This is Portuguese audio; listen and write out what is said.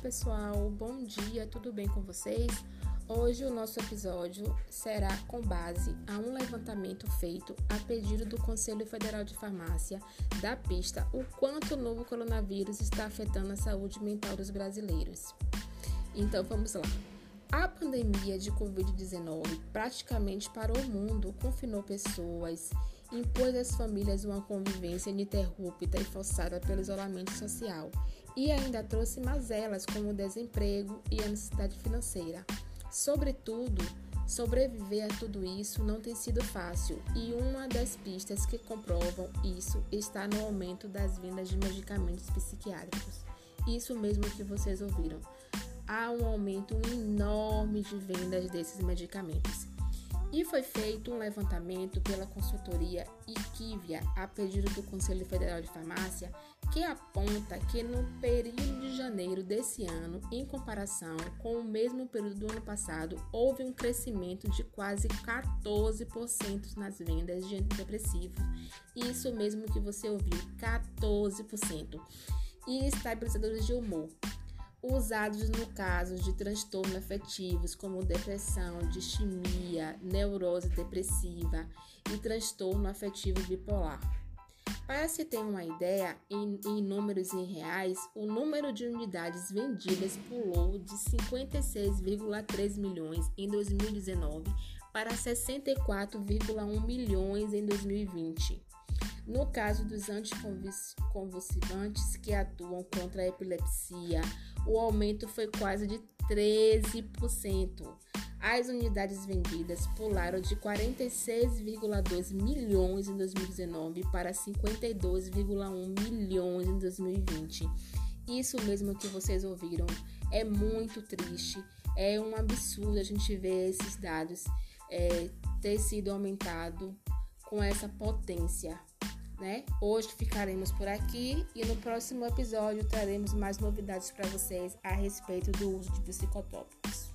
pessoal, bom dia, tudo bem com vocês? Hoje o nosso episódio será com base a um levantamento feito a pedido do Conselho Federal de Farmácia da pista o quanto o novo coronavírus está afetando a saúde mental dos brasileiros. Então vamos lá. A pandemia de Covid-19 praticamente parou o mundo, confinou pessoas, impôs às famílias uma convivência ininterrupta e forçada pelo isolamento social e ainda trouxe mazelas como o desemprego e a necessidade financeira. Sobretudo, sobreviver a tudo isso não tem sido fácil e uma das pistas que comprovam isso está no aumento das vendas de medicamentos psiquiátricos. Isso mesmo que vocês ouviram há um aumento enorme de vendas desses medicamentos. E foi feito um levantamento pela consultoria Equivia a pedido do Conselho Federal de Farmácia, que aponta que no período de janeiro desse ano, em comparação com o mesmo período do ano passado, houve um crescimento de quase 14% nas vendas de antidepressivos. Isso mesmo que você ouviu, 14%. E estabilizadores de humor, usados no caso de transtornos afetivos como depressão, distimia, neurose depressiva e transtorno afetivo bipolar. Para se ter uma ideia, em, em, números em reais, o número de unidades vendidas pulou de 56,3 milhões em 2019 para 64,1 milhões em 2020. No caso dos anticonvulsivantes que atuam contra a epilepsia, o aumento foi quase de 13%. As unidades vendidas pularam de 46,2 milhões em 2019 para 52,1 milhões em 2020. Isso mesmo que vocês ouviram é muito triste, é um absurdo a gente ver esses dados é, ter sido aumentado com essa potência né? Hoje ficaremos por aqui e no próximo episódio traremos mais novidades para vocês a respeito do uso de psicotrópicos.